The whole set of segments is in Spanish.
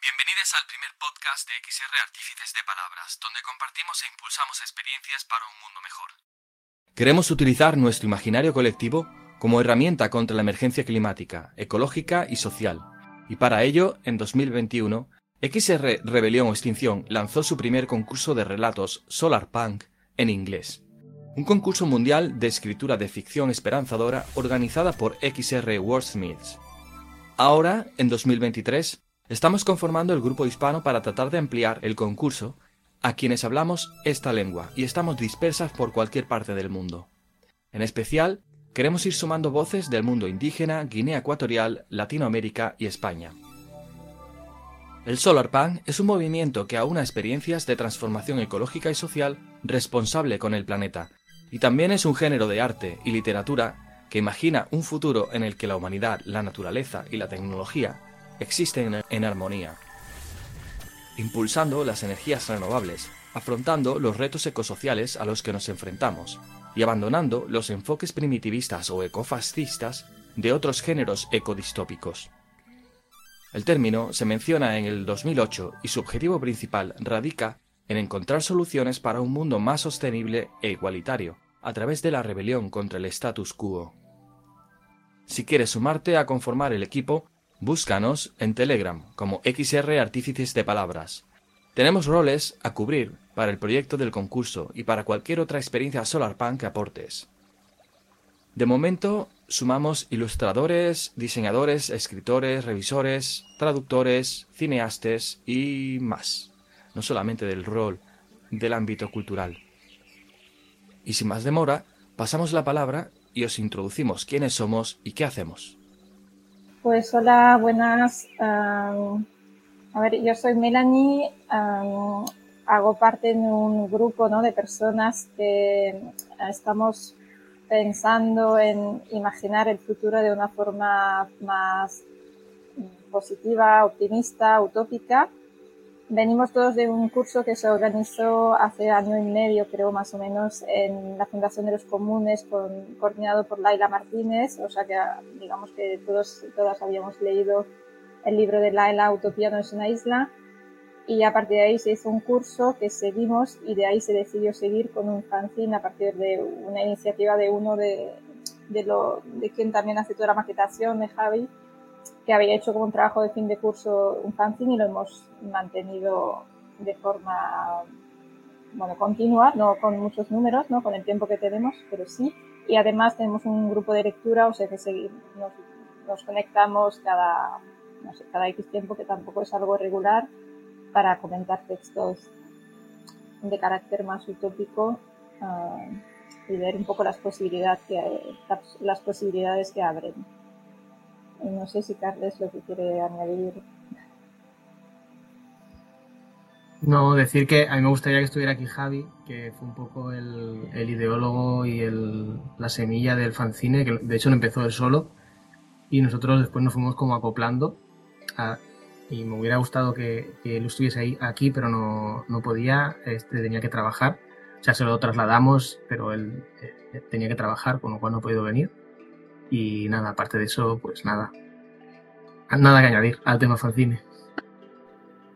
Bienvenidos al primer podcast de XR Artífices de Palabras, donde compartimos e impulsamos experiencias para un mundo mejor. Queremos utilizar nuestro imaginario colectivo como herramienta contra la emergencia climática, ecológica y social. Y para ello, en 2021, XR Rebelión o Extinción lanzó su primer concurso de relatos Solar Punk en inglés. Un concurso mundial de escritura de ficción esperanzadora organizada por XR Wordsmiths. Ahora, en 2023, estamos conformando el grupo hispano para tratar de ampliar el concurso a quienes hablamos esta lengua y estamos dispersas por cualquier parte del mundo. En especial, queremos ir sumando voces del mundo indígena, Guinea Ecuatorial, Latinoamérica y España. El Solarpunk es un movimiento que aúna experiencias de transformación ecológica y social responsable con el planeta, y también es un género de arte y literatura que imagina un futuro en el que la humanidad, la naturaleza y la tecnología existen en armonía, impulsando las energías renovables, afrontando los retos ecosociales a los que nos enfrentamos y abandonando los enfoques primitivistas o ecofascistas de otros géneros ecodistópicos. El término se menciona en el 2008 y su objetivo principal radica en encontrar soluciones para un mundo más sostenible e igualitario, a través de la rebelión contra el status quo. Si quieres sumarte a conformar el equipo, búscanos en Telegram como XR Artífices de Palabras. Tenemos roles a cubrir para el proyecto del concurso y para cualquier otra experiencia SolarPunk que aportes. De momento, sumamos ilustradores, diseñadores, escritores, revisores, traductores, cineastas y más, no solamente del rol del ámbito cultural. Y sin más demora, pasamos la palabra y os introducimos quiénes somos y qué hacemos. Pues hola, buenas. a ver, yo soy Melanie, hago parte de un grupo ¿no? de personas que estamos pensando en imaginar el futuro de una forma más positiva, optimista, utópica. Venimos todos de un curso que se organizó hace año y medio, creo más o menos, en la Fundación de los Comunes, con, coordinado por Laila Martínez. O sea que, digamos que todos todas habíamos leído el libro de Laila, Utopía no es una isla y a partir de ahí se hizo un curso que seguimos y de ahí se decidió seguir con un fanzine a partir de una iniciativa de uno de, de, lo, de quien también hace toda la maquetación, de Javi, que había hecho como un trabajo de fin de curso un fanzine y lo hemos mantenido de forma bueno, continua, no con muchos números, ¿no? con el tiempo que tenemos, pero sí. Y además tenemos un grupo de lectura, o sea que nos, nos conectamos cada, no sé, cada X tiempo, que tampoco es algo regular, para comentar textos de carácter más utópico ah, y ver un poco las posibilidades que, las posibilidades que abren. No sé si Carles lo que quiere añadir. No, decir que a mí me gustaría que estuviera aquí Javi, que fue un poco el, ideólogo y el, la semilla del fanzine, que de hecho lo empezó él solo, y nosotros después nos fuimos como acoplando a, y me hubiera gustado que, él estuviese ahí, aquí, pero no, no, podía, este, tenía que trabajar. O sea, se lo trasladamos, pero él eh, tenía que trabajar, con lo cual no ha podido venir. Y nada, aparte de eso, pues nada. Nada que añadir al tema fanzine.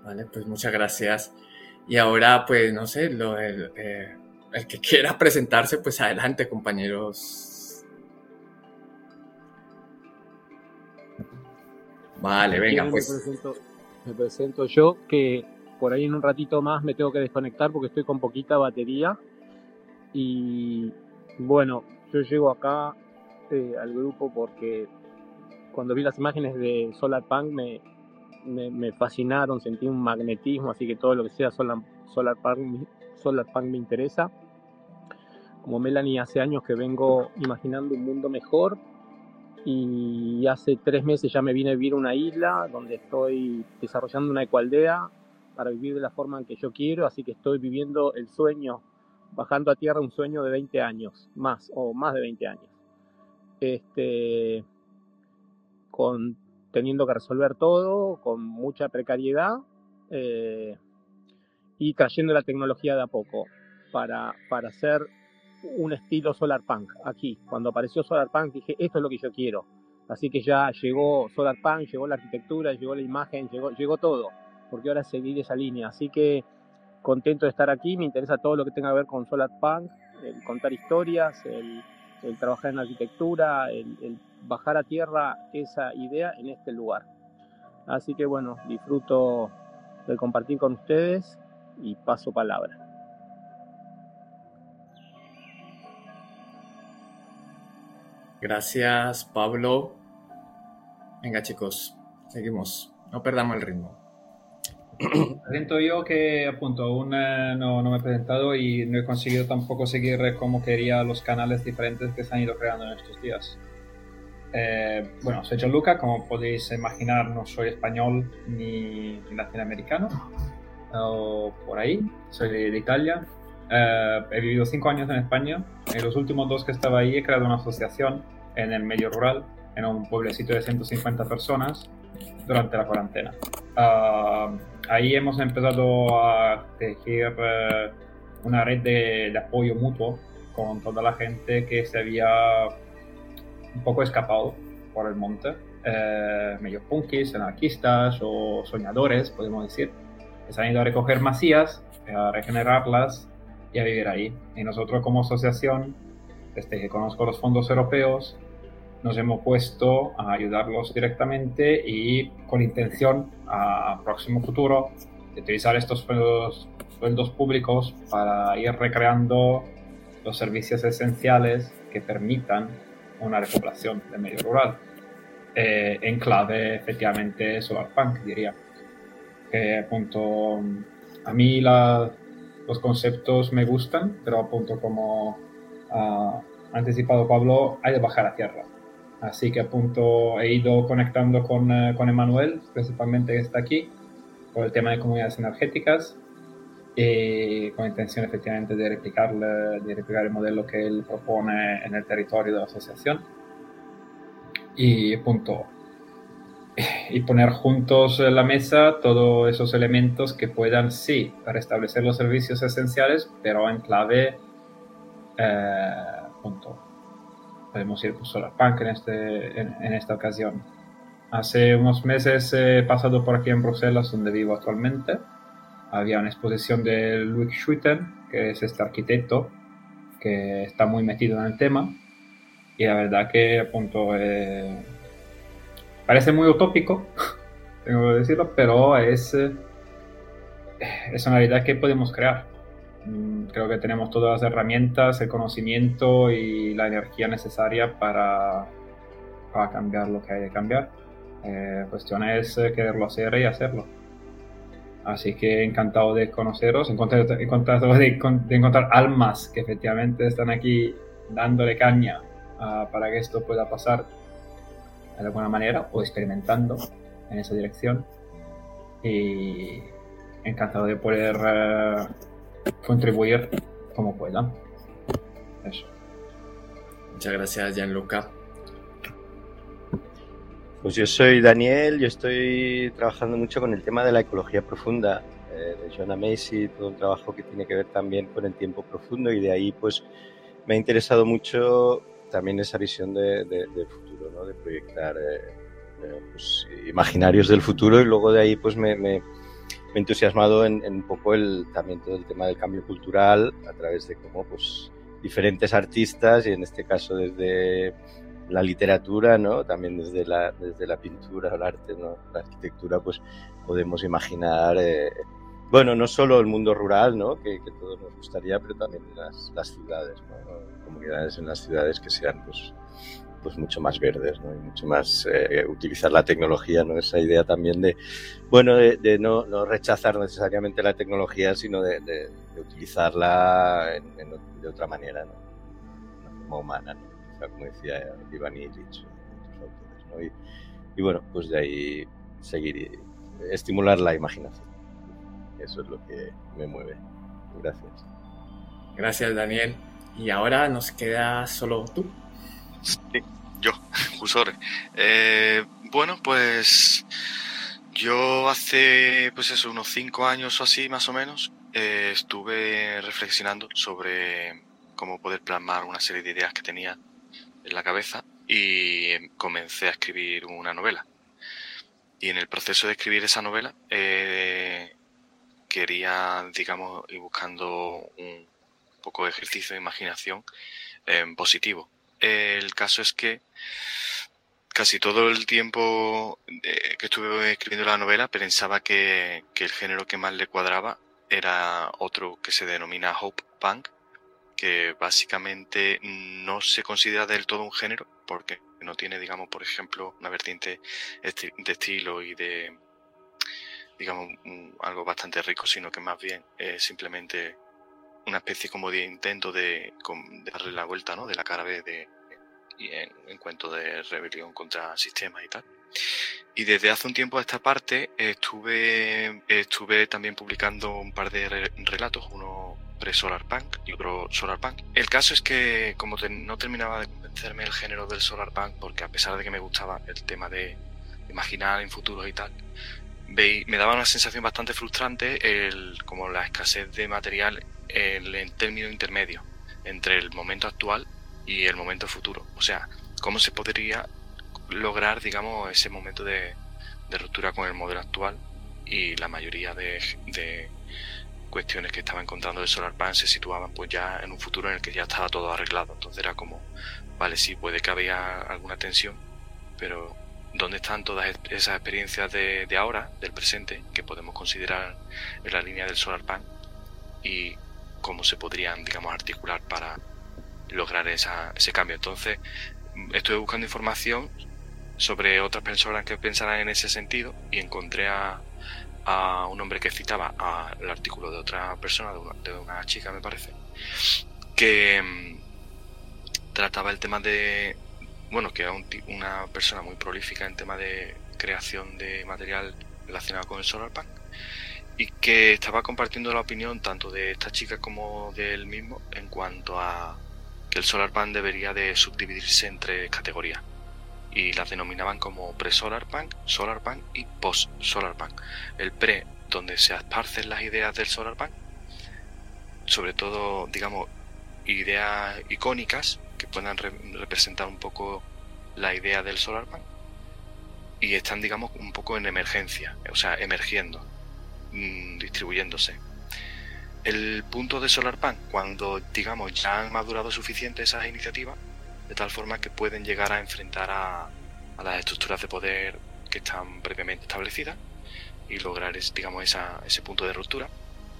Vale, pues muchas gracias. Y ahora, pues no sé, lo, el, eh, el que quiera presentarse, pues adelante, compañeros Vale, venga, pues. Me presento, yo, que por ahí en un ratito más me tengo que desconectar porque estoy con poquita batería. Y bueno, yo llego acá eh, al grupo porque cuando vi las imágenes de Solar Punk me, me, fascinaron, sentí un magnetismo, así que todo lo que sea Solar, Solar, Punk, me interesa. Como Melanie, hace años que vengo imaginando un mundo mejor y hace tres meses ya me vine a vivir a una isla donde estoy desarrollando una ecualdea para vivir de la forma en que yo quiero, así que estoy viviendo el sueño, bajando a tierra un sueño de 20 años, más o más de 20 años. Este, con, teniendo que resolver todo, con mucha precariedad eh, y trayendo la tecnología de a poco para, para hacer un estilo solar punk aquí. Cuando apareció solar punk dije, esto es lo que yo quiero. Así que ya llegó solar punk, llegó la arquitectura, llegó la imagen, llegó, llegó todo. porque ahora seguir esa línea. Así que contento de estar aquí, me interesa todo lo que tenga que ver con Solar Punk, el contar historias, el, trabajar en arquitectura, el, bajar a tierra esa idea en este lugar. Así que bueno, disfruto de compartir con ustedes y paso palabra. Gracias, Pablo. Venga, chicos, seguimos. No perdamos el ritmo. Presento yo que, apunto, aún no, no, me he presentado y no he conseguido tampoco seguir como quería los canales diferentes que se han ido creando en estos días. Eh, bueno, soy Gianluca, como podéis imaginar, no soy español ni, latinoamericano, o por ahí, soy de Italia. Eh, he vivido cinco años en España. En los últimos dos que estaba ahí he creado una asociación en el medio rural, en un pueblecito de 150 personas, durante la cuarentena. Ah, ahí hemos empezado a tejer eh, una red de, apoyo mutuo con toda la gente que se había un poco escapado por el monte, eh, medio punkis, anarquistas o soñadores, podemos decir, que se han ido a recoger masías, a regenerarlas y a vivir ahí. Y nosotros como asociación, desde que conozco los fondos europeos, nos hemos puesto a ayudarlos directamente y con intención a próximo futuro de utilizar estos sueldos, públicos para ir recreando los servicios esenciales que permitan una recuperación del medio rural. Eh, en clave, efectivamente, solarpunk, diría. Que, punto, a mí los conceptos me gustan, pero apunto como ha anticipado Pablo, hay de bajar a tierra. Así que a punto he ido conectando con, eh, con Emanuel, principalmente que está aquí, por el tema de comunidades energéticas, y con intención efectivamente de replicar, de replicar el modelo que él propone en el territorio de la asociación. Y punto. Y poner juntos en la mesa todos esos elementos que puedan, sí, restablecer los servicios esenciales, pero en clave eh, punto podemos ir por SolarPunk en, este, en, esta ocasión. Hace unos meses he pasado por aquí en Bruselas, donde vivo actualmente. Había una exposición de Luik Schuiten, que es este arquitecto que está muy metido en el tema. Y la verdad que, punto, eh, parece muy utópico, tengo que decirlo, pero es, eh, es una realidad que podemos crear. Mm, creo que tenemos todas las herramientas, el conocimiento y la energía necesaria para, para cambiar lo que hay de cambiar. Eh, cuestión es eh, quererlo hacer y hacerlo. Así que encantado de conoceros, encantado, de, encontrar almas que efectivamente están aquí dándole caña ah, para que esto pueda pasar de alguna manera o experimentando en esa dirección. Y encantado de poder eh, contribuir como pueda. Eso. Muchas gracias, Gianluca. Pues yo soy Daniel, yo estoy trabajando mucho con el tema de la ecología profunda eh, de Joanna Macy, todo un trabajo que tiene que ver también con el tiempo profundo y de ahí pues me ha interesado mucho también esa visión de, del futuro, ¿no? de proyectar eh, eh, pues, imaginarios del futuro y luego de ahí pues me me entusiasmado en, un poco el, también todo el tema del cambio cultural a través de cómo pues, diferentes artistas y en este caso desde la literatura, ¿no? También desde la, desde la pintura, el arte, ¿no? La arquitectura, pues podemos imaginar, eh, bueno, no solo el mundo rural, ¿no? Que, que todos nos gustaría, pero también las, las ciudades, ¿no? Comunidades en las ciudades que sean, pues, pues mucho más verdes, ¿no? Y mucho más eh, utilizar la tecnología, ¿no? Esa idea también de, bueno, de, no, rechazar necesariamente la tecnología, sino de, utilizarla de otra manera, ¿no? Una forma humana, ¿no? O sea, como decía Iván Illich, ¿no? Y, y, bueno, pues de ahí seguir, estimular la imaginación. Eso es lo que me mueve. Gracias. Gracias, Daniel. Y ahora nos queda solo tú. Sí, yo, Jusor. Eh, bueno, pues yo hace, pues eso, unos cinco años o así, más o menos, eh, estuve reflexionando sobre cómo poder plasmar una serie de ideas que tenía en la cabeza y comencé a escribir una novela. Y en el proceso de escribir esa novela, eh, quería, digamos, ir buscando un poco de ejercicio de imaginación eh, positivo. El caso es que casi todo el tiempo eh, que estuve escribiendo la novela pensaba que, que, el género que más le cuadraba era otro que se denomina Hope Punk, que básicamente no se considera del todo un género porque no tiene, digamos, por ejemplo, una vertiente de estilo y de, digamos, algo bastante rico, sino que más bien es simplemente una especie como de intento de, darle la vuelta, ¿no? De la cara de, y en, de rebelión contra sistemas y tal. Y desde hace un tiempo a esta parte estuve, estuve también publicando un par de relatos, uno pre-Solar Punk y otro Solar Punk. El caso es que como no terminaba de convencerme el género del Solar Punk, porque a pesar de que me gustaba el tema de imaginar en futuros y tal, me daba una sensación bastante frustrante el, como la escasez de material en el término intermedio entre el momento actual y el momento futuro. O sea, cómo se podría lograr, digamos, ese momento de, ruptura con el modelo actual y la mayoría de, cuestiones que estaba encontrando de SolarPan se situaban pues ya en un futuro en el que ya estaba todo arreglado. Entonces era como, vale, sí, puede que había alguna tensión, pero ¿dónde están todas esas experiencias de, de ahora, del presente, que podemos considerar en la línea del SolarPan y cómo se podrían, digamos, articular para lograr esa, ese cambio? Entonces, estuve buscando información sobre otras personas que pensaran en ese sentido y encontré a, a un hombre que citaba al artículo de otra persona, de una, chica me parece, que mm, trataba el tema de, bueno, que era una persona muy prolífica en tema de creación de material relacionado con el Solar Pan y que estaba compartiendo la opinión tanto de esta chica como de él mismo en cuanto a que el Solar Pan debería de subdividirse entre categorías y las denominaban como pre-solar punk, solar punk y post-solar punk. El pre, donde se esparcen las ideas del solar punk, sobre todo, digamos, ideas icónicas que puedan representar un poco la idea del solar punk y están, digamos, un poco en emergencia, o sea, emergiendo, mm, distribuyéndose. El punto de solar punk, cuando, digamos, ya han madurado suficiente esas iniciativas, de tal forma que pueden llegar a enfrentar a, las estructuras de poder que están previamente establecidas y lograr digamos ese punto de ruptura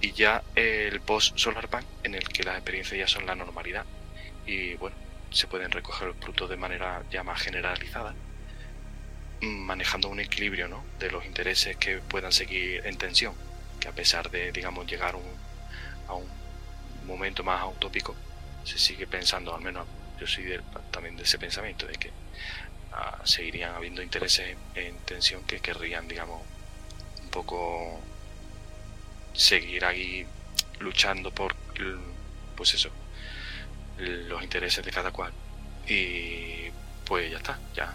y ya el post solar punk en el que las experiencias ya son la normalidad y bueno se pueden recoger los frutos de manera ya más generalizada manejando un equilibrio ¿no? de los intereses que puedan seguir en tensión que a pesar de digamos llegar a un momento más utópico se sigue pensando al menos yo soy también de ese pensamiento, de que ah, seguirían habiendo intereses en, tensión que querrían, digamos, un poco seguir ahí luchando por, pues eso, los intereses de cada cual. Y pues ya está, ya,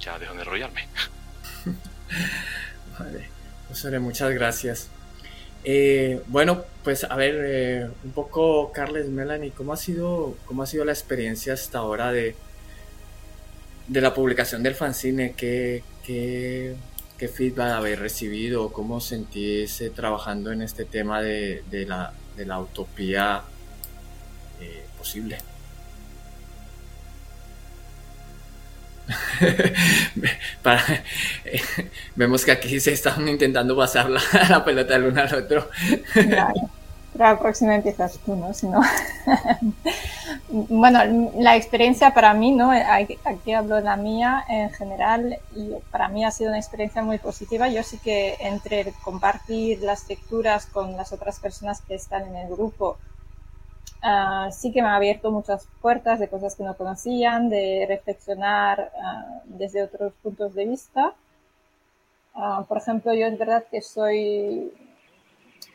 ya dejo de enrollarme. vale, pues muchas gracias. Eh, bueno, pues a ver, eh, un poco, Carles, Melanie, ¿cómo ha sido, cómo ha sido la experiencia hasta ahora de, de la publicación del fanzine? ¿Qué, qué, qué feedback habéis recibido? ¿Cómo sentís trabajando en este tema de, de, la, de la utopía vemos que aquí se están intentando pasar la, pelota del uno al otro. La próxima empiezas tú, ¿no? Si no... bueno, la experiencia para mí, ¿no? Aquí hablo de la mía en general y para mí ha sido una experiencia muy positiva. Yo sí que entre compartir las lecturas con las otras personas que están en el grupo Ah, sí que me ha abierto muchas puertas de cosas que no conocían, de reflexionar ah, desde otros puntos de vista. Ah, por ejemplo, yo es verdad que soy,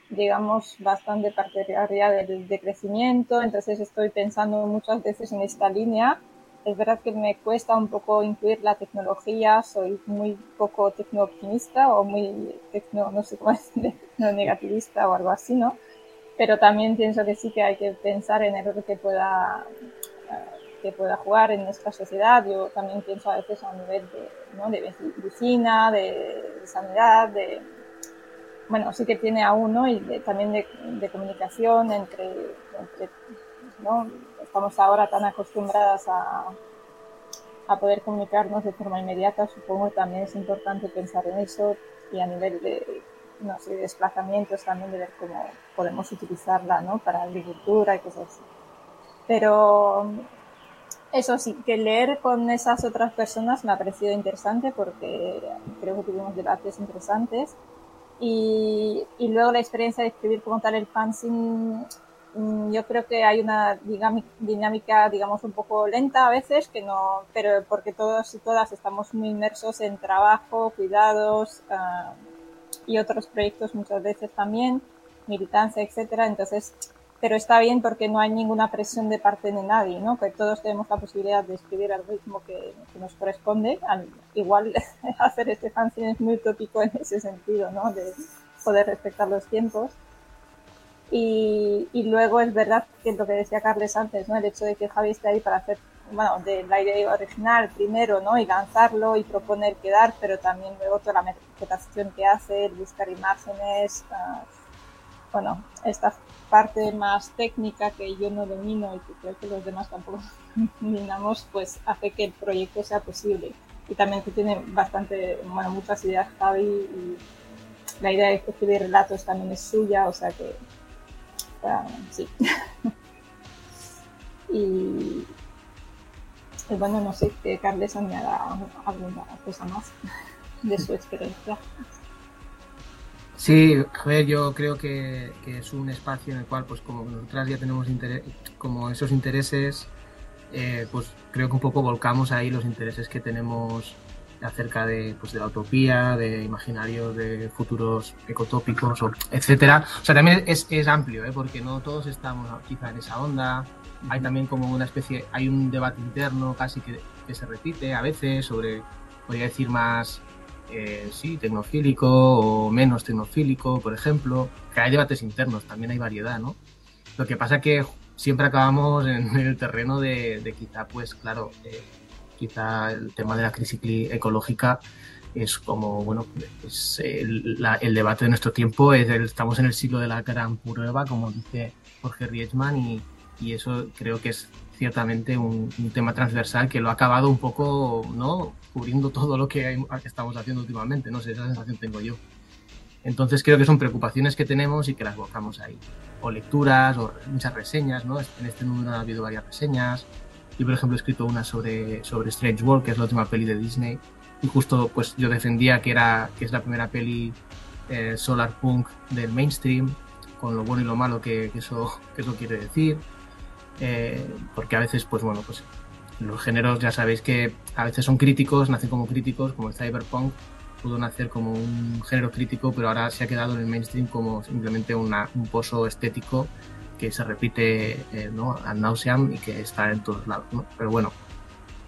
digamos, bastante partidaria del decrecimiento, entonces estoy pensando muchas veces en esta línea. Es verdad que me cuesta un poco incluir la tecnología, soy muy poco tecno-optimista o muy tecno, no sé cómo es, tecno-negativista o algo así, ¿no? Pero también pienso que sí que hay que pensar en el rol que pueda, eh, que pueda jugar en nuestra sociedad. Yo también pienso a veces a nivel de, ¿no? de de, sanidad, de, bueno, sí que tiene aún, ¿no? Y también de, comunicación entre, entre, ¿no? Estamos ahora tan acostumbradas a, a poder comunicarnos de forma inmediata, supongo que también es importante pensar en eso y a nivel de, no sé, desplazamientos también de ver cómo podemos utilizarla, ¿no? Para agricultura y cosas así. Pero eso sí, que leer con esas otras personas me ha parecido interesante porque creo que tuvimos debates interesantes. Y, y luego la experiencia de escribir como tal el fanzine, mm, yo creo que hay una dinámica, digamos, un poco lenta a veces, que no, pero porque todos y todas estamos muy inmersos en trabajo, cuidados uh, y otros proyectos muchas veces también, militancia, etcétera. Entonces, pero está bien porque no hay ninguna presión de parte de nadie, ¿no? Que todos tenemos la posibilidad de escribir al ritmo que, nos corresponde. Al, igual hacer este fanzine es muy utópico en ese sentido, ¿no? De poder respetar los tiempos. Y, y luego es verdad que lo que decía Carles antes, ¿no? El hecho de que Javi esté ahí para hacer, bueno, de la idea original primero, ¿no? Y lanzarlo y proponer quedar, pero también luego toda la interpretación que hace, buscar imágenes, uh, bueno, esta parte más técnica que yo no domino y que creo que los demás tampoco dominamos, pues hace que el proyecto sea posible. Y también que tiene bastante, bueno, muchas ideas Javi y la idea de escribir relatos también es suya, o sea que, sí. y, bueno, no sé que Carles añada alguna cosa más de su experiencia. Sí, a ver, yo creo que, es un espacio en el cual, pues como nosotras ya tenemos como esos intereses, eh, pues creo que un poco volcamos ahí los intereses que tenemos acerca de, pues, de la utopía, de imaginarios, de futuros ecotópicos, etcétera. O sea, también es, es amplio, ¿eh? porque no todos estamos quizá en esa onda. Hay también como una especie, hay un debate interno casi que, que se repite a veces sobre, podría decir, más eh, sí, tecnofílico o menos tecnofílico, por ejemplo, que hay debates internos, también hay variedad, ¿no? Lo que pasa que siempre acabamos en el terreno de, quizá, pues claro, eh, quizá el tema de la crisis ecológica es como, bueno, es el, debate de nuestro tiempo, es estamos en el siglo de la gran prueba, como dice Jorge Rietzman, y, y eso creo que es ciertamente un, tema transversal que lo ha acabado un poco, ¿no? Cubriendo todo lo que, estamos haciendo últimamente, no sé, esa sensación tengo yo. Entonces creo que son preocupaciones que tenemos y que las buscamos ahí. O lecturas, o muchas reseñas, ¿no? En este número ha habido varias reseñas. Yo, por ejemplo, he escrito una sobre, sobre Strange World, que es la última peli de Disney. Y justo, pues, yo defendía que, era, que es la primera peli eh, solar punk del mainstream, con lo bueno y lo malo que, que eso, que eso quiere decir. Eh, porque a veces, pues bueno, pues los géneros ya sabéis que a veces son críticos, nacen como críticos, como el cyberpunk pudo nacer como un género crítico, pero ahora se ha quedado en el mainstream como simplemente un pozo estético que se repite eh, ¿no? ad nauseam y que está en todos lados. ¿no? Pero bueno,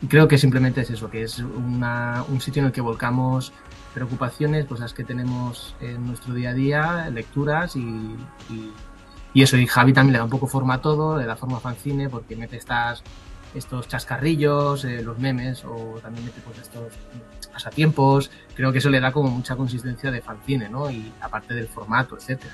creo que simplemente es eso, que es una, un sitio en el que volcamos preocupaciones, cosas que tenemos en nuestro día a día, lecturas y y eso, y Javi también le da un poco forma a todo, le da forma a fanzine porque mete estas, estos chascarrillos, eh, los memes, o también mete pues estos pasatiempos. Creo que eso le da como mucha consistencia de fanzine, ¿no? Y aparte del formato, etcétera.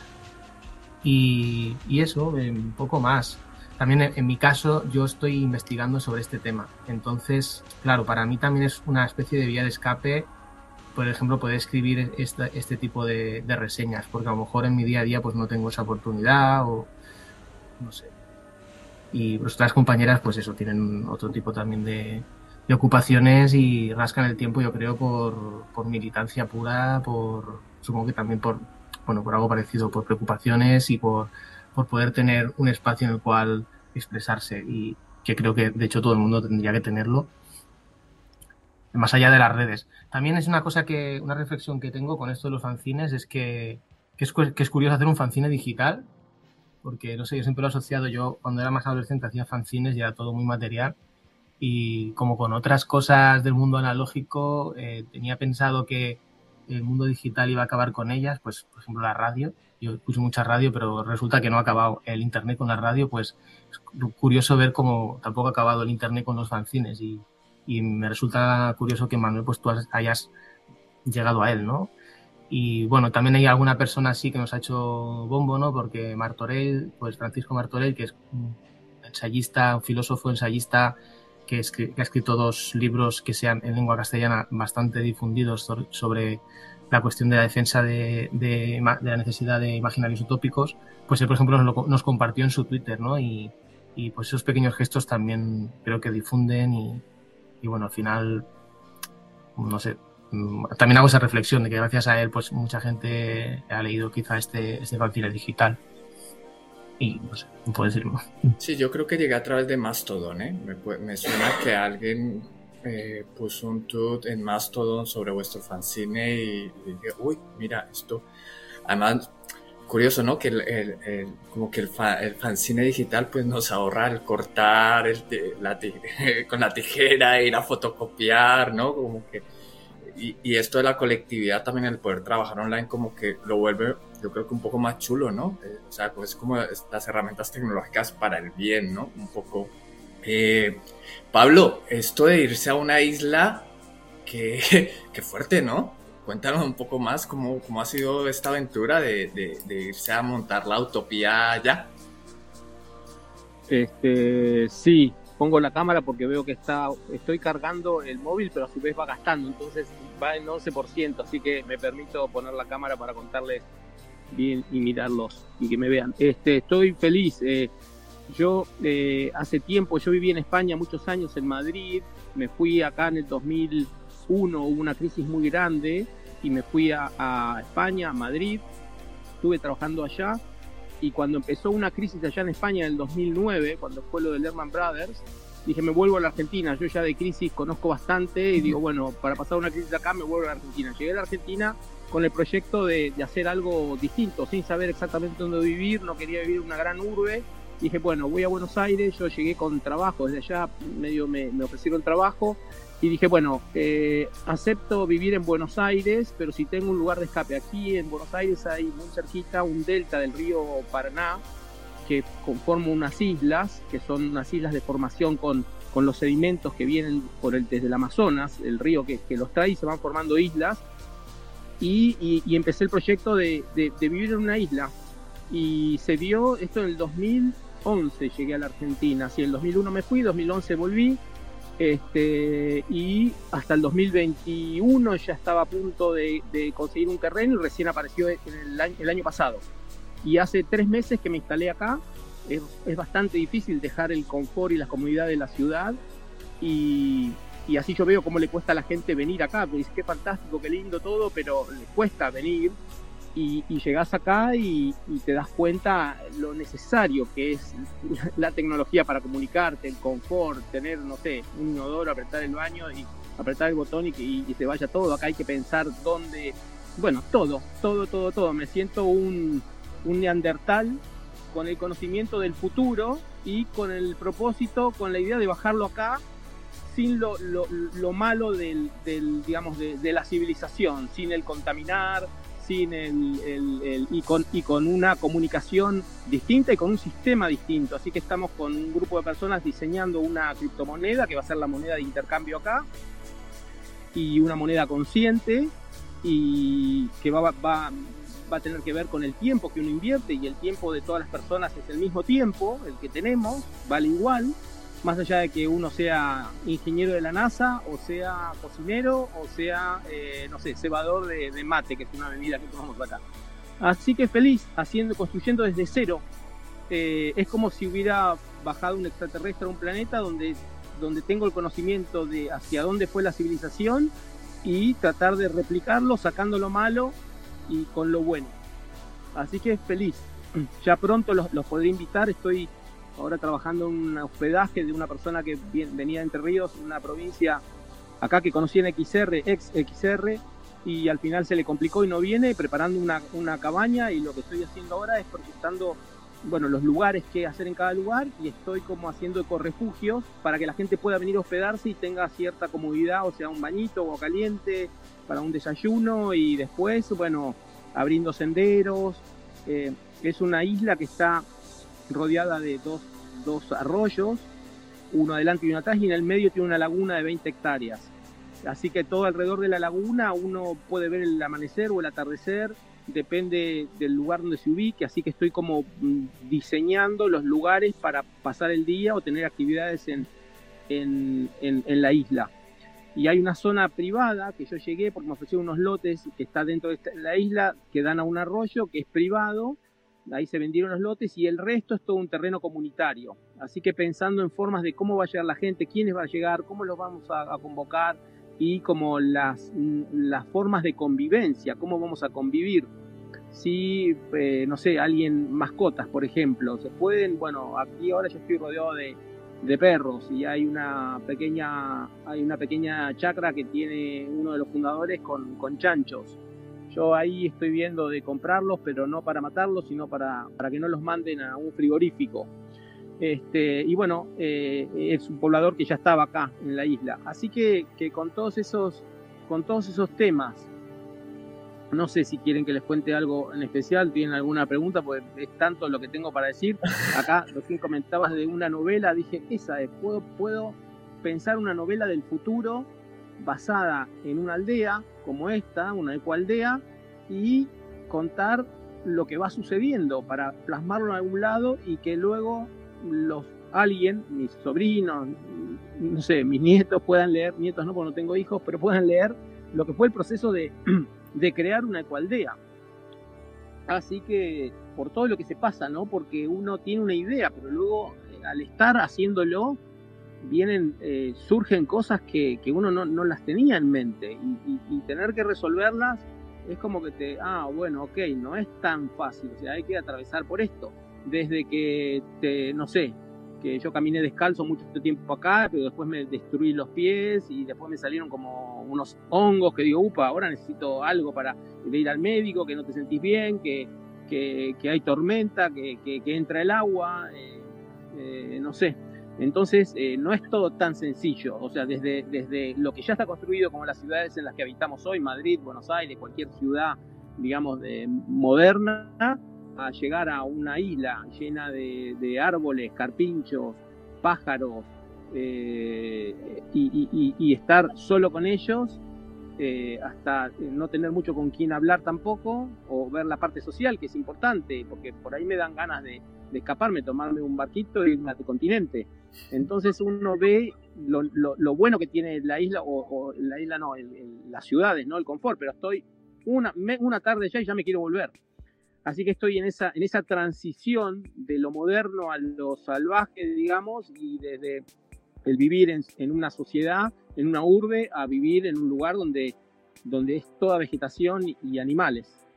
Y, y eso, eh, un poco más. También en, mi caso yo estoy investigando sobre este tema. Entonces, claro, para mí también es una especie de vía de escape por ejemplo, poder escribir este tipo de, reseñas, porque a lo mejor en mi día a día pues no tengo esa oportunidad o no sé. Y vuestras compañeras, pues eso, tienen otro tipo también de, ocupaciones y rascan el tiempo, yo creo, por, militancia pura, por supongo que también por, bueno, por algo parecido, por preocupaciones y por, por poder tener un espacio en el cual expresarse y que creo que de hecho todo el mundo tendría que tenerlo más allá de las redes. También es una cosa que, una reflexión que tengo con esto de los fanzines es que, es, que es curioso hacer un fanzine digital, porque no sé, yo siempre lo he asociado, yo cuando era más adolescente hacía fanzines y era todo muy material, y como con otras cosas del mundo analógico, eh, tenía pensado que el mundo digital iba a acabar con ellas, pues por ejemplo la radio, yo escucho mucha radio, pero resulta que no ha acabado el internet con la radio, pues es curioso ver cómo tampoco ha acabado el internet con los fanzines y, y me resulta curioso que Manuel pues tú hayas llegado a él, ¿no? y bueno, también hay alguna persona así que nos ha hecho bombo, ¿no? Porque Martorell, pues Francisco Martorell, que es un ensayista, un filósofo ensayista que, ha escrito dos libros que sean en lengua castellana bastante difundidos sobre la cuestión de la defensa de, la necesidad de imaginarios utópicos, pues él, por ejemplo, nos, compartió en su Twitter, ¿no? Y, pues esos pequeños gestos también creo que difunden y, y bueno, al final, no sé, Mm, también hago esa reflexión de que gracias a él pues mucha gente ha leído quizá este, este fanzine digital y no sé, no puedo decirlo. Sí, yo creo que llegué a través de Mastodon, ¿eh? Me, me suena que alguien eh, puso un tweet en Mastodon sobre vuestro fanzine y, dije, uy, mira esto. Además, curioso, ¿no? Que el, como que el, el, fanzine digital pues nos ahorra el cortar el, con la tijera, ir a fotocopiar, ¿no? Como que y, esto de la colectividad también, el poder trabajar online, como que lo vuelve, yo creo que un poco más chulo, ¿no? Eh, o sea, pues como las herramientas tecnológicas para el bien, ¿no? Un poco. Eh, Pablo, esto de irse a una isla, que, fuerte, ¿no? Cuéntanos un poco más cómo, cómo ha sido esta aventura de, de, irse a montar la utopía allá. Este, sí, pongo la cámara porque veo que está, estoy cargando el móvil, pero a su vez va gastando, entonces va en 11%, así que me permito poner la cámara para contarles bien y mirarlos y que me vean. Este, estoy feliz. Eh, yo eh, hace tiempo, yo viví en España muchos años, en Madrid, me fui acá en el 2001, hubo una crisis muy grande y me fui a, a España, a Madrid, estuve trabajando allá y cuando empezó una crisis allá en España en el 2009, cuando fue lo de Lehman Brothers, dije, me vuelvo a la Argentina. Yo ya de crisis conozco bastante y digo, bueno, para pasar una crisis acá me vuelvo a la Argentina. Llegué a la Argentina con el proyecto de, hacer algo distinto, sin saber exactamente dónde vivir, no quería vivir en una gran urbe. Dije, bueno, voy a Buenos Aires, yo llegué con trabajo, desde allá medio me, me ofrecieron trabajo y dije, bueno, eh, acepto vivir en Buenos Aires, pero si tengo un lugar de escape aquí en Buenos Aires hay muy cerquita un delta del río Paraná que conforma unas islas, que son unas islas de formación con, con los sedimentos que vienen por el, desde el Amazonas, el río que, que los trae y se van formando islas. Y, y, empecé el proyecto de, de, de, vivir en una isla. Y se dio esto en el 2011, llegué a la Argentina. Sí, en el 2001 me fui, 2011 volví este, y hasta el 2021 ya estaba a punto de, conseguir un terreno y recién apareció en el año, pasado. Y hace tres meses que me instalé acá. Es, bastante difícil dejar el confort y la comodidad de la ciudad. Y, así yo veo cómo le cuesta a la gente venir acá. Me dice, qué fantástico, qué lindo todo, pero le cuesta venir y, y llegás acá y, te das cuenta lo necesario que es la tecnología para comunicarte, el confort, tener, no sé, un inodoro, apretar el baño y apretar el botón y que y, se vaya todo. Acá hay que pensar dónde, bueno, todo, todo, todo, todo. Me siento un, un neandertal con el conocimiento del futuro y con el propósito, con la idea de bajarlo acá sin lo, lo, lo malo del, del digamos, de, de, la civilización, sin el contaminar, sin el, y, con, y con una comunicación distinta y con un sistema distinto. Así que estamos con un grupo de personas diseñando una criptomoneda que va a ser la moneda de intercambio acá y una moneda consciente y que va, va, va a tener que ver con el tiempo que uno invierte y el tiempo de todas las personas es el mismo tiempo, el que tenemos, vale igual más allá de que uno sea ingeniero de la NASA, o sea cocinero, o sea, eh, no sé, cebador de, mate, que es una bebida que tomamos acá. Así que feliz, haciendo, construyendo desde cero. Eh, es como si hubiera bajado un extraterrestre a un planeta donde, donde tengo el conocimiento de hacia dónde fue la civilización y tratar de replicarlo, sacando lo malo y con lo bueno. Así que feliz. Ya pronto los, los podré invitar, estoy ahora trabajando en un hospedaje de una persona que venía de Entre Ríos, una provincia acá que conocí en XR, ex XR, y al final se le complicó y no viene, preparando una, cabaña y lo que estoy haciendo ahora es proyectando bueno, los lugares que hacer en cada lugar y estoy como haciendo ecorefugios para que la gente pueda venir a hospedarse y tenga cierta comodidad, o sea, un bañito o caliente para un desayuno y después, bueno, abriendo senderos. Eh, es una isla que está rodeada de dos, dos arroyos, uno adelante y uno atrás, y en el medio tiene una laguna de 20 hectáreas. Así que todo alrededor de la laguna uno puede ver el amanecer o el atardecer, depende del lugar donde se ubique, así que estoy como mm, diseñando los lugares para pasar el día o tener actividades en, en, en, la isla. Y hay una zona privada que yo llegué porque me ofrecieron unos lotes que está dentro de la isla que dan a un arroyo que es privado. Ahí se vendieron los lotes y el resto es todo un terreno comunitario. Así que pensando en formas de cómo va a llegar la gente, quiénes va a llegar, cómo los vamos a, convocar y como las, las formas de convivencia, cómo vamos a convivir si, eh, no sé, alguien, mascotas, por ejemplo, se pueden, bueno, aquí ahora yo estoy rodeado de, de perros y hay una pequeña hay una pequeña chacra que tiene uno de los fundadores con, con chanchos yo ahí estoy viendo de comprarlos pero no para matarlos sino para, para que no los manden a un frigorífico este, y bueno eh, es un poblador que ya estaba acá en la isla así que, que con todos esos con todos esos temas no sé si quieren que les cuente algo en especial, tienen alguna pregunta, porque es tanto lo que tengo para decir. Acá recién comentabas de una novela, dije, esa es, puedo, puedo pensar una novela del futuro basada en una aldea como esta, una ecoaldea, y contar lo que va sucediendo para plasmarlo en algún lado y que luego los alguien, mis sobrinos, no sé, mis nietos puedan leer, nietos no porque no tengo hijos, pero puedan leer lo que fue el proceso de de crear una ecoaldea. Así que por todo lo que se pasa, ¿no? Porque uno tiene una idea, pero luego eh, al estar haciéndolo, vienen, eh, surgen cosas que, uno no, las tenía en mente y, tener que resolverlas es como que te, ah, bueno, ok, no es tan fácil, o sea, hay que atravesar por esto. Desde que te, no sé, que yo caminé descalzo mucho tiempo acá, pero después me destruí los pies y después me salieron como unos hongos que digo, upa, ahora necesito algo para ir al médico, que no te sentís bien, que, que, hay tormenta, que, que, entra el agua, eh, eh, no sé. Entonces, eh, no es todo tan sencillo. O sea, desde, desde lo que ya está construido como las ciudades en las que habitamos hoy, Madrid, Buenos Aires, cualquier ciudad, digamos, de, moderna, a llegar a una isla llena de, árboles, carpinchos, pájaros, eh, y, estar solo con ellos, eh, hasta no tener mucho con quien hablar tampoco, o ver la parte social, que es importante, porque por ahí me dan ganas de, escaparme, tomarme un barquito y irme al continente. Entonces uno ve lo, bueno que tiene la isla, o, la isla no, las ciudades, ¿no? El confort, pero estoy una, una tarde ya y ya me quiero volver. Así que estoy en esa, en esa transición de lo moderno a lo salvaje, digamos, y desde el vivir en, una sociedad, en una urbe, a vivir en un lugar donde, donde es toda vegetación y, animales.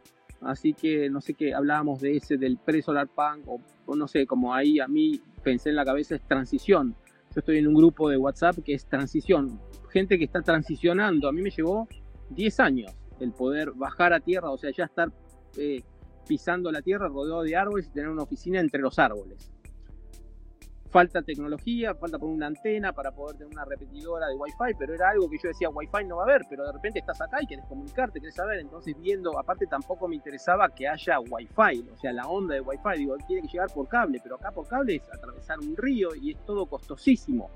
Así que no sé qué hablábamos de ese del pre-solar punk, o, no sé, como ahí a mí pensé en la cabeza es transición. Yo estoy en un grupo de WhatsApp que es transición, gente que está transicionando. A mí me llevó 10 años el poder bajar a tierra, o sea, ya estar eh, pisando la tierra rodeado de árboles y tener una oficina entre los árboles. Falta tecnología, falta poner una antena para poder tener una repetidora de Wi-Fi, pero era algo que yo decía, Wi-Fi no va a haber, pero de repente estás acá y quieres comunicarte, quieres saber, entonces viendo, aparte tampoco me interesaba que haya Wi-Fi, o sea, la onda de Wi-Fi, digo, tiene que llegar por cable, pero acá por cable es atravesar un río y es todo costosísimo.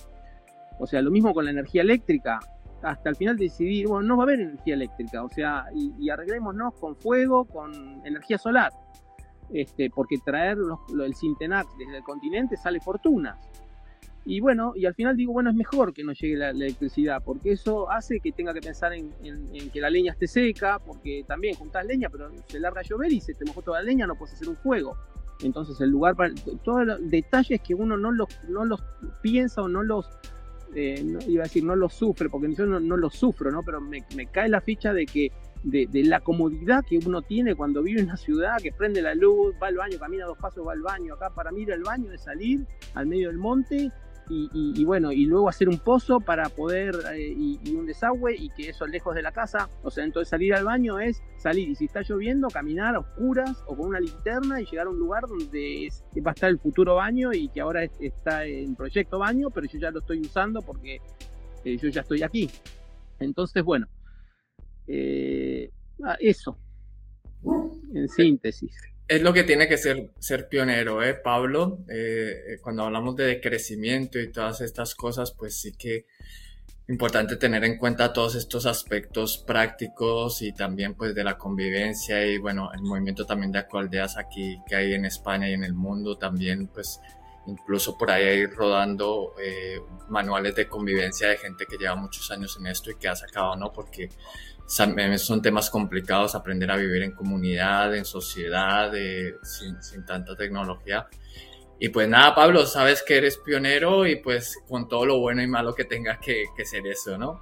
O sea, lo mismo con la energía eléctrica, hasta el final decidir, bueno, no va a haber energía eléctrica, o sea, y, arreglémonos con fuego, con energía solar, este, porque traer el Sintenax desde el continente sale fortunas. Y bueno, y al final digo, bueno, es mejor que no llegue la, electricidad, porque eso hace que tenga que pensar en, que la leña esté seca, porque también juntás leña, pero se larga a llover y se te mojó toda la leña, no puedes hacer un fuego. Entonces el lugar para... Todos los detalles que uno no los, no los piensa o no los eh, iba a decir, no lo sufre, porque yo no, lo sufro, ¿no? Pero me, cae la ficha de que de, la comodidad que uno tiene cuando vive en una ciudad, que prende la luz, va al baño, camina dos pasos, va al baño. Acá para mí ir al baño es salir al medio del monte y, bueno, y luego hacer un pozo para poder, eh, y, un desagüe, y que eso lejos de la casa, o sea, entonces salir al baño es salir, y si está lloviendo, caminar a oscuras o con una linterna y llegar a un lugar donde va a estar el futuro baño y que ahora está en proyecto baño, pero yo ya lo estoy usando porque eh, yo ya estoy aquí. Entonces, bueno, eh, ah, eso, en síntesis es lo que tiene que ser, ser pionero, ¿eh, Pablo? Eh, eh, cuando hablamos de crecimiento y todas estas cosas, pues sí que importante tener en cuenta todos estos aspectos prácticos y también pues de la convivencia y bueno, el movimiento también de ecoaldeas aquí que hay en España y en el mundo también pues incluso por ahí hay rodando eh, manuales de convivencia de gente que lleva muchos años en esto y que ha sacado, ¿no? Porque son temas complicados, aprender a vivir en comunidad, en sociedad, eh, sin, sin tanta tecnología. Y pues nada, Pablo, sabes que eres pionero y pues con todo lo bueno y malo que tenga que, ser eso, ¿no?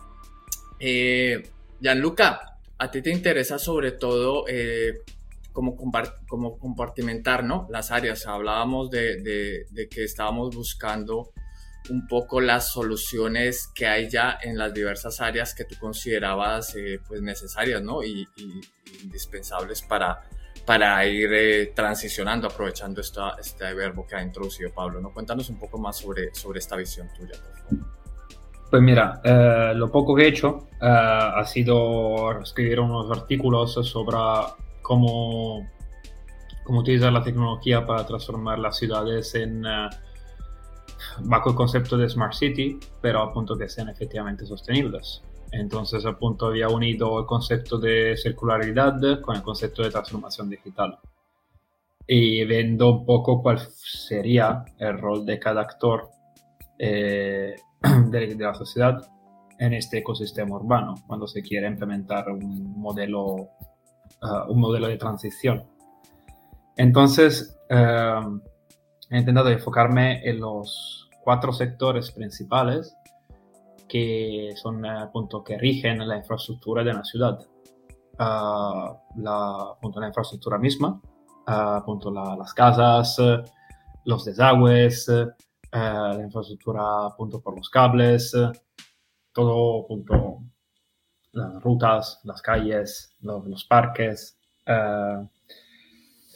Eh, Gianluca, a ti te interesa sobre todo eh, cómo, compartimentar ¿no? las áreas. Hablábamos de, que estábamos buscando un poco las soluciones que hay ya en las diversas áreas que tú considerabas eh, pues necesarias ¿no? y indispensables para, para ir eh, transicionando, aprovechando esta, este verbo que ha introducido Pablo. ¿no? Cuéntanos un poco más sobre, sobre esta visión tuya, por favor. Pues mira, eh, lo poco que he hecho eh, ha sido escribir unos artículos sobre cómo, cómo utilizar la tecnología para transformar las ciudades en bajo el concepto de Smart City, pero a punto que sean efectivamente sostenibles. Entonces, a punto había unido el concepto de circularidad con el concepto de transformación digital. Y viendo un poco cuál sería el rol de cada actor eh, de, la sociedad en este ecosistema urbano cuando se quiere implementar un modelo, uh, un modelo de transición. Entonces, uh, he intentado enfocarme en los cuatro sectores principales que son eh, puntos que rigen la infraestructura de una ciudad. Uh, la, punto, la infraestructura misma, uh, punto, la, las casas, los desagües, uh, la infraestructura punto, por los cables, todo punto, las rutas, las calles, los, los parques.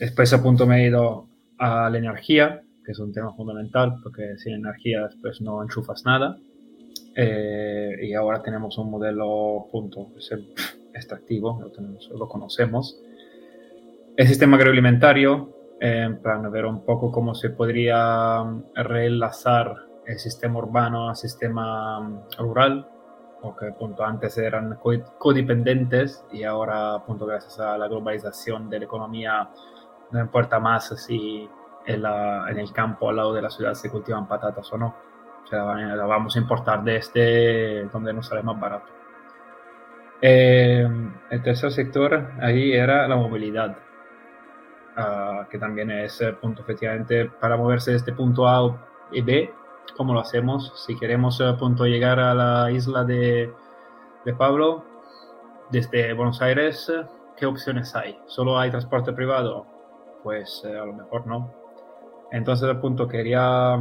después punto me he ido a la energía, que es un tema fundamental, porque sin energía después no enchufas nada. Eh, y ahora tenemos un modelo punto, es el extractivo, lo, tenemos, lo conocemos. El sistema agroalimentario, eh, para ver un poco cómo se podría relazar el sistema urbano al sistema mm, rural, porque punto, antes eran codependentes y ahora, punto, gracias a la globalización de la economía, no importa más si en, la, en el campo al lado de la ciudad se cultivan patatas o no la vamos a importar desde este, donde nos sale más barato. Eh, el tercer sector ahí era la movilidad, ah, que también es el punto efectivamente para moverse de este punto A y B, ¿cómo lo hacemos? Si queremos eh, punto llegar a la isla de, de Pablo desde Buenos Aires, ¿qué opciones hay? ¿Solo hay transporte privado? Pues eh, a lo mejor no. Entonces, el punto quería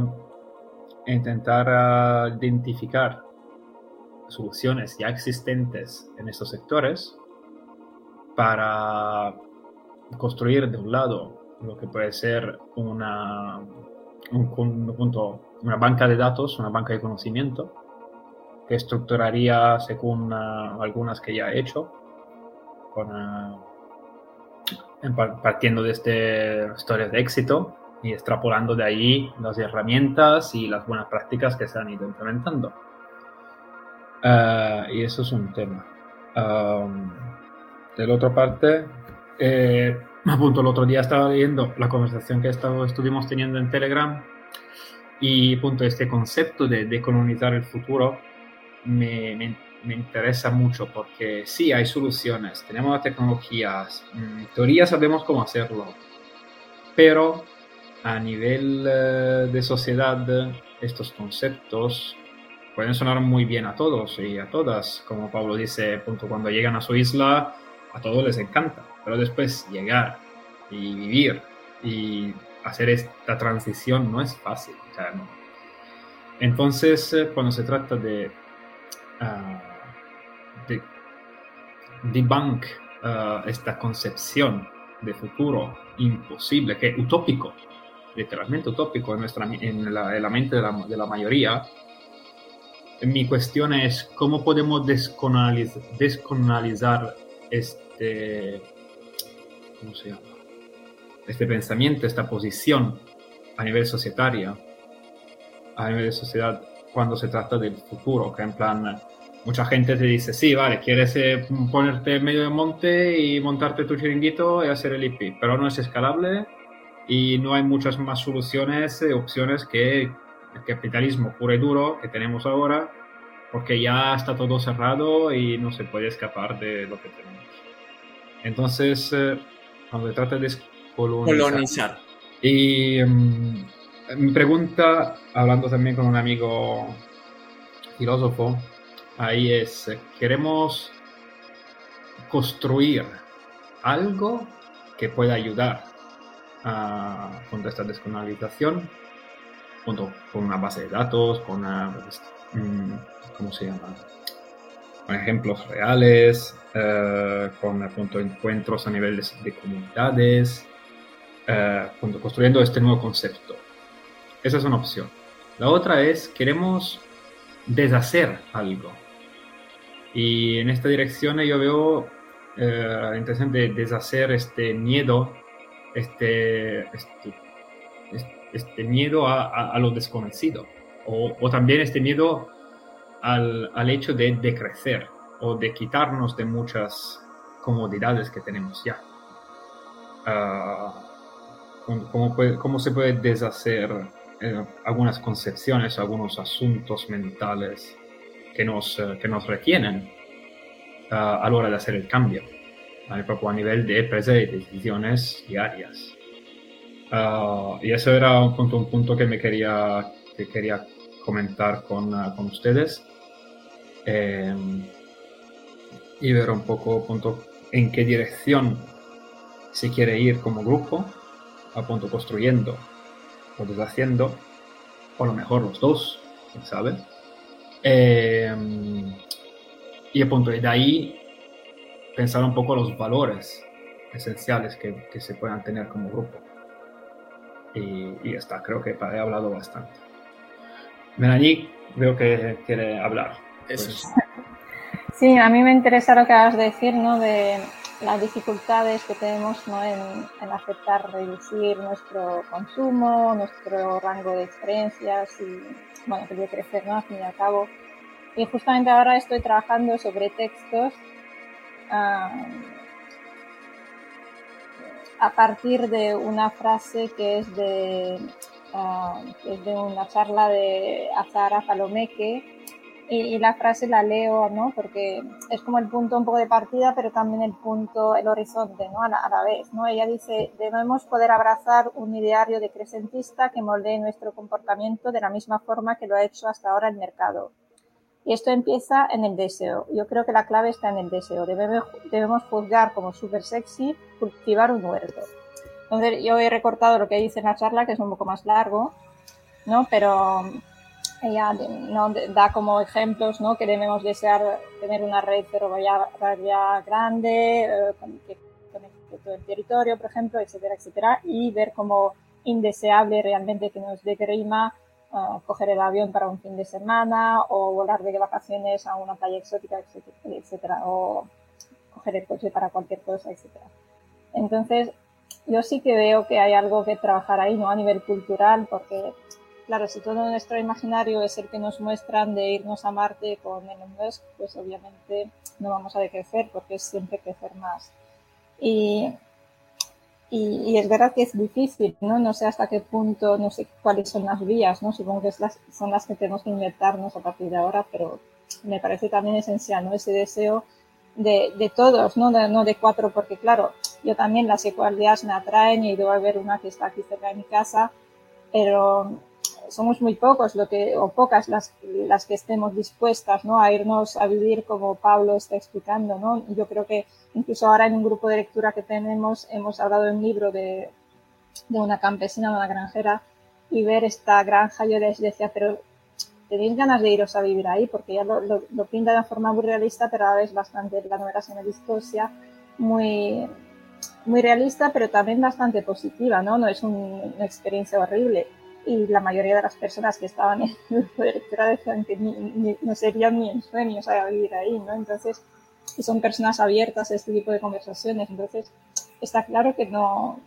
intentar ah, identificar soluciones ya existentes en estos sectores para construir de un lado lo que puede ser una, un, una banca de datos, una banca de conocimiento, que estructuraría según ah, algunas que ya he hecho, uh, partiendo de este, historias de éxito, y extrapolando de ahí las herramientas y las buenas prácticas que se han ido implementando. Uh, y eso es un tema. Um, de la otra parte, eh, punto, el otro día estaba leyendo la conversación que estado, estuvimos teniendo en Telegram y punto, este concepto de decolonizar el futuro me, me, me, interesa mucho porque sí, hay soluciones, tenemos las tecnologías, en teoría sabemos cómo hacerlo, pero a nivel eh, de sociedad, estos conceptos pueden sonar muy bien a todos y a todas. Como Pablo dice, cuando llegan a su isla, a todos les encanta. Pero después llegar y vivir y hacer esta transición no es fácil. Entonces, eh, cuando se trata de, de debunk uh, esta concepción de futuro imposible, que utópico, literalmente utópico en, nuestra, en, la, mente de la, de la, mayoría, mi cuestión es cómo podemos desconalizar este, ¿cómo se llama? este pensamiento, esta posición a nivel societaria, a nivel de sociedad, cuando se trata del futuro, que en plan mucha gente te dice, sí, vale, quieres eh, ponerte en medio del monte y montarte tu chiringuito y hacer el IP, pero no es escalable y no hay muchas más soluciones, eh, opciones que el capitalismo puro y duro que tenemos ahora, porque ya está todo cerrado y no se puede escapar de lo que tenemos. Entonces, eh, cuando se trata de colonizar. Y mm, mi pregunta, hablando también con un amigo filósofo, ahí es, queremos construir algo que pueda ayudar a, contra esta descolonización, junto con una base de datos, con una, mm, ¿cómo se llama? Con ejemplos reales, eh, con punto, encuentros a nivel de, comunidades, eh, construyendo este nuevo concepto. Esa es una opción. La otra es, queremos deshacer algo. Y en esta dirección yo veo eh, interesante deshacer este miedo, este, este, este miedo a, a, lo desconocido, o, o, también este miedo al, al hecho de, de, crecer o de quitarnos de muchas comodidades que tenemos ya. Uh, ¿cómo, ¿Cómo se puede deshacer eh, algunas concepciones, algunos asuntos mentales que nos, eh, que nos retienen uh, a la hora de hacer el cambio, ¿vale? a nivel de presa de decisiones diarias. Uh, y eso era un punto, un punto que me quería, que quería comentar con, uh, con ustedes eh, y ver un poco punto, en qué dirección se quiere ir como grupo, a punto construyendo o deshaciendo, o a lo mejor los dos, quién sabe. Eh, y a punto de ahí pensar un poco los valores esenciales que, que se puedan tener como grupo. Y, y ya está, creo que he hablado bastante. Melanie, veo que quiere hablar. Pues. Sí, a mí me interesa lo que vas a decir, ¿no? De las dificultades que tenemos ¿no? en, en, aceptar reducir nuestro consumo, nuestro rango de experiencias y, bueno, que debe crecer, ¿no? Al fin y al cabo. Y justamente ahora estoy trabajando sobre textos a partir de una frase que es de, es de una charla de Azara Palomeque, y, la frase la leo, ¿no? Porque es como el punto un poco de partida, pero también el punto, el horizonte, ¿no? A la, vez, ¿no? Ella dice, debemos poder abrazar un ideario decrecentista que moldee nuestro comportamiento de la misma forma que lo ha hecho hasta ahora el mercado. Y esto empieza en el deseo. Yo creo que la clave está en el deseo. Debemos, debemos juzgar como súper sexy cultivar un huerto. Entonces, yo he recortado lo que dice en la charla, que es un poco más largo, ¿no? Pero ella ¿no? da como ejemplos ¿no? que debemos desear tener una red ferroviaria grande, eh, que conecte todo el territorio, por ejemplo, etcétera, etcétera, y ver como indeseable realmente que nos dé grima coger el avión para un fin de semana o volar de vacaciones a una playa exótica, etcétera, etcétera, o coger el coche para cualquier cosa, etcétera. Entonces, yo sí que veo que hay algo que trabajar ahí, ¿no? A nivel cultural, porque claro, si todo nuestro imaginario es el que nos muestran de irnos a Marte con Elon Musk, pues obviamente no vamos a decrecer porque es siempre crecer más. Y, y, es verdad que es difícil, ¿no? No sé hasta qué punto, no sé cuáles son las vías, ¿no? Supongo que las, son las que tenemos que inventarnos a partir de ahora, pero me parece también esencial, ¿no? Ese deseo de, de todos, ¿no? De, no de cuatro, porque claro, yo también las ecualidades me atraen y he ido a ver una que está aquí cerca de mi casa, pero somos muy pocos lo que, o pocas las, las que estemos dispuestas ¿no? a irnos a vivir como Pablo está explicando. ¿no? Yo creo que incluso ahora en un grupo de lectura que tenemos hemos hablado de un libro de, de una campesina, de una granjera, y ver esta granja, yo les decía, pero tenéis ganas de iros a vivir ahí, porque ya lo, lo, pinta de una forma muy realista, pero a la vez bastante, la novela se me muy, muy realista, pero también bastante positiva, ¿no? No es un, una experiencia horrible y la mayoría de las personas que estaban en el grupo de lectura decían que no serían ni en sueños a vivir ahí, ¿no? Entonces, son personas abiertas a este tipo de conversaciones. Entonces, está claro que no,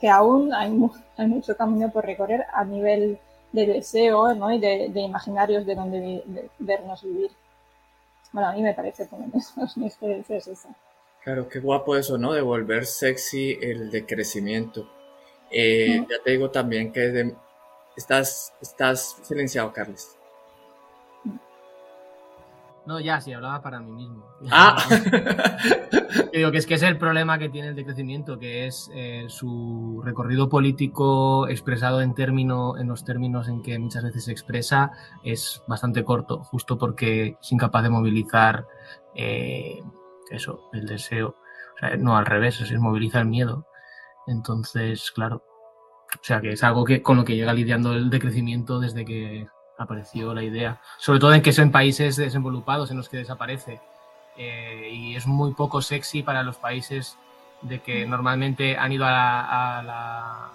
que aún hay, hay mucho camino por recorrer a nivel de deseo, ¿no? Y de, de imaginarios de donde vernos vivir. Bueno, a mí me parece menos, mi experiencia es esa. Claro, qué guapo eso, ¿no? De volver sexy el decrecimiento. Eh, Ya te digo también que estás, estás silenciado, Carles. No, ya, sí, hablaba para mí mismo. Ah. Digo que es que es el problema que tiene el decrecimiento, que es eh, su recorrido político expresado en término, en los términos en que muchas veces se expresa, es bastante corto, justo porque es incapaz de movilizar eh, eso, el deseo. O sea, no al revés, es moviliza el miedo. Entonces, claro. O sea, que es algo que con lo que llega lidiando el decrecimiento desde que apareció la idea. Sobre todo en que son países desenvolupados en los que desaparece. Eh, y es muy poco sexy para los países de que normalmente han ido a la, a la,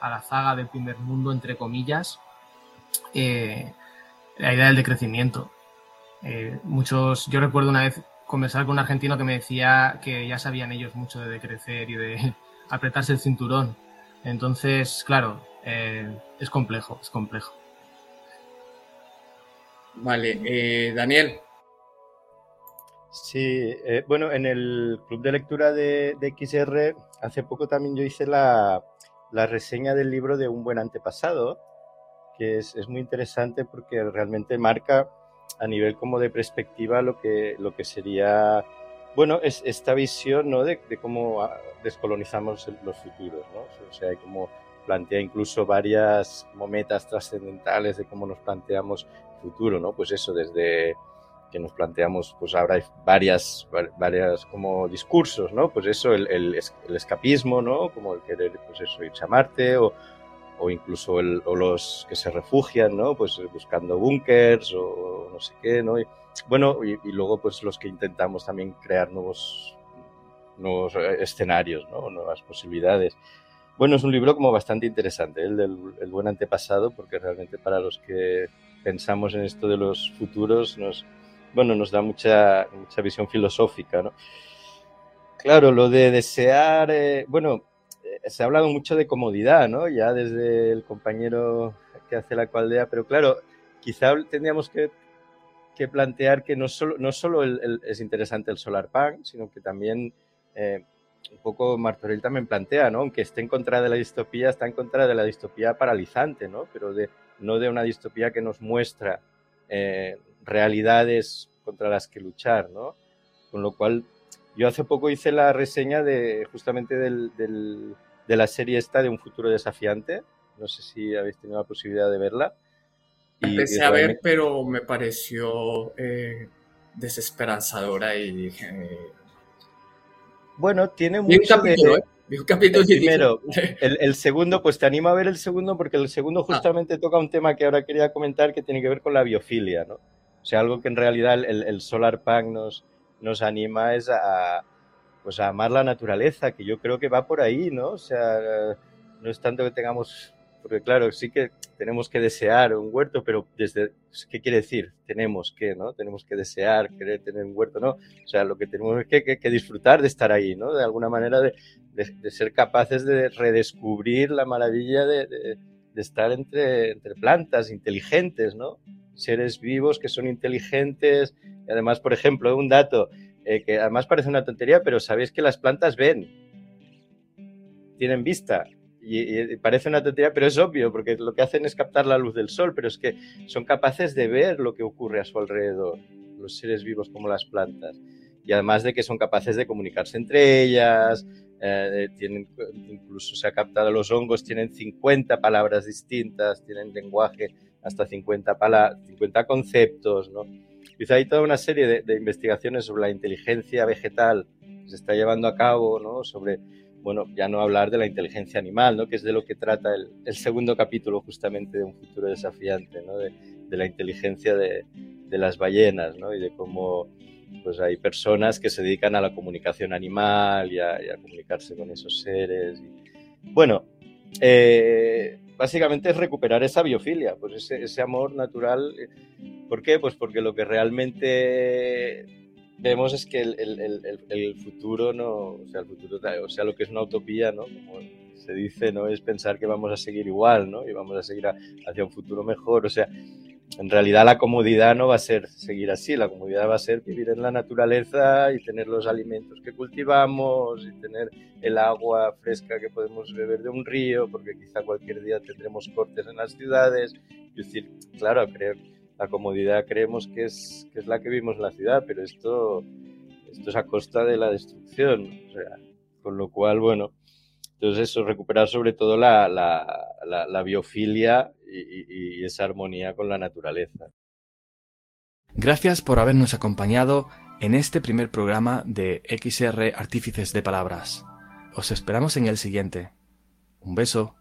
a la zaga del primer mundo, entre comillas, eh, la idea del decrecimiento. Eh, muchos, yo recuerdo una vez conversar con un argentino que me decía que ya sabían ellos mucho de decrecer y de apretarse el cinturón. Entonces, claro, es complejo, es complejo. Vale, eh, Daniel. Sí, eh, bueno, en el club de lectura de, XR, hace poco también yo hice la, reseña del libro de Un buen antepasado, que es, muy interesante porque realmente marca a nivel como de perspectiva lo que, lo que sería, bueno, es esta visión ¿no? de, cómo ah, descolonizamos los futuros, ¿no? O sea, como plantea incluso varias metas trascendentales de cómo nos planteamos futuro, ¿no? Pues eso, desde que nos planteamos, pues ahora varias, varias como discursos, ¿no? Pues eso, el, el, escapismo, ¿no? Como el querer, pues eso, irse a Marte o, o incluso el, o los que se refugian, ¿no? Pues buscando búnkers o no sé qué, ¿no? Y, bueno, y, luego pues los que intentamos también crear nuevos, nuevos escenarios, ¿no? Nuevas posibilidades. Bueno, es un libro como bastante interesante, el del el buen antepasado, porque realmente para los que pensamos en esto de los futuros, nos, bueno, nos da mucha, mucha visión filosófica, ¿no? Claro, lo de desear, eh, bueno, eh, se ha hablado mucho de comodidad, ¿no? Ya desde el compañero que hace la cualdea, pero claro, quizá tendríamos que, que plantear que no solo, no solo es interesante el solar punk, sino que también eh, un poco Martorell también plantea, ¿no? Aunque esté en contra de la distopía, está en contra de la distopía paralizante, ¿no? Pero de, no de una distopía que nos muestra eh, realidades contra las que luchar, ¿no? Con lo cual, yo hace poco hice la reseña de justamente del, de la serie esta de Un futuro desafiante. No sé si habéis tenido la posibilidad de verla. Empecé a ver, pero me pareció eh, desesperanzadora y dije... Bueno, tiene mucho de... ¿eh? un capítulo el primero. El, segundo, pues te animo a ver el segundo porque el segundo ah. justamente toca un tema que ahora quería comentar que tiene que ver con la biofilia, ¿no? O sea, algo que en realidad el, el Solar Punk nos, nos anima es a, pues a amar la naturaleza, que yo creo que va por ahí, ¿no? O sea, no es tanto que tengamos porque claro, sí que tenemos que desear un huerto, pero desde, ¿qué quiere decir? Tenemos que, ¿no? Tenemos que desear, querer tener un huerto, ¿no? O sea, lo que tenemos es que, que, disfrutar de estar ahí, ¿no? De alguna manera de, de, ser capaces de redescubrir la maravilla de, de, estar entre, entre plantas inteligentes, ¿no? Seres vivos que son inteligentes. Y además, por ejemplo, un dato eh, que además parece una tontería, pero sabéis que las plantas ven, tienen vista y, parece una tontería, pero es obvio, porque lo que hacen es captar la luz del sol, pero es que son capaces de ver lo que ocurre a su alrededor, los seres vivos como las plantas. Y además de que son capaces de comunicarse entre ellas, eh, tienen, incluso se ha captado los hongos, tienen 50 palabras distintas, tienen lenguaje hasta 50, 50 conceptos, ¿no? Quizá hay toda una serie de, de investigaciones sobre la inteligencia vegetal que se está llevando a cabo, ¿no? Sobre bueno, ya no hablar de la inteligencia animal, ¿no? que es de lo que trata el, el segundo capítulo justamente de un futuro desafiante, ¿no? de, de, la inteligencia de, de, las ballenas ¿no? y de cómo pues, hay personas que se dedican a la comunicación animal y a, a comunicarse con esos seres. Bueno, eh, básicamente es recuperar esa biofilia, pues ese, ese amor natural. ¿Por qué? Pues porque lo que realmente vemos es que el, el, el, futuro no, o sea, el futuro, o sea, lo que es una utopía, ¿no? Como se dice, ¿no? Es pensar que vamos a seguir igual, ¿no? Y vamos a seguir hacia un futuro mejor, o sea, en realidad la comodidad no va a ser seguir así, la comodidad va a ser vivir en la naturaleza y tener los alimentos que cultivamos y tener el agua fresca que podemos beber de un río, porque quizá cualquier día tendremos cortes en las ciudades. Es decir, claro, creo, la comodidad creemos que es, que es la que vivimos en la ciudad, pero esto, esto es a costa de la destrucción. O sea, con lo cual, bueno, entonces eso, recuperar sobre todo la, la, la, biofilia y, y esa armonía con la naturaleza. Gracias por habernos acompañado en este primer programa de XR Artífices de Palabras. Os esperamos en el siguiente. Un beso.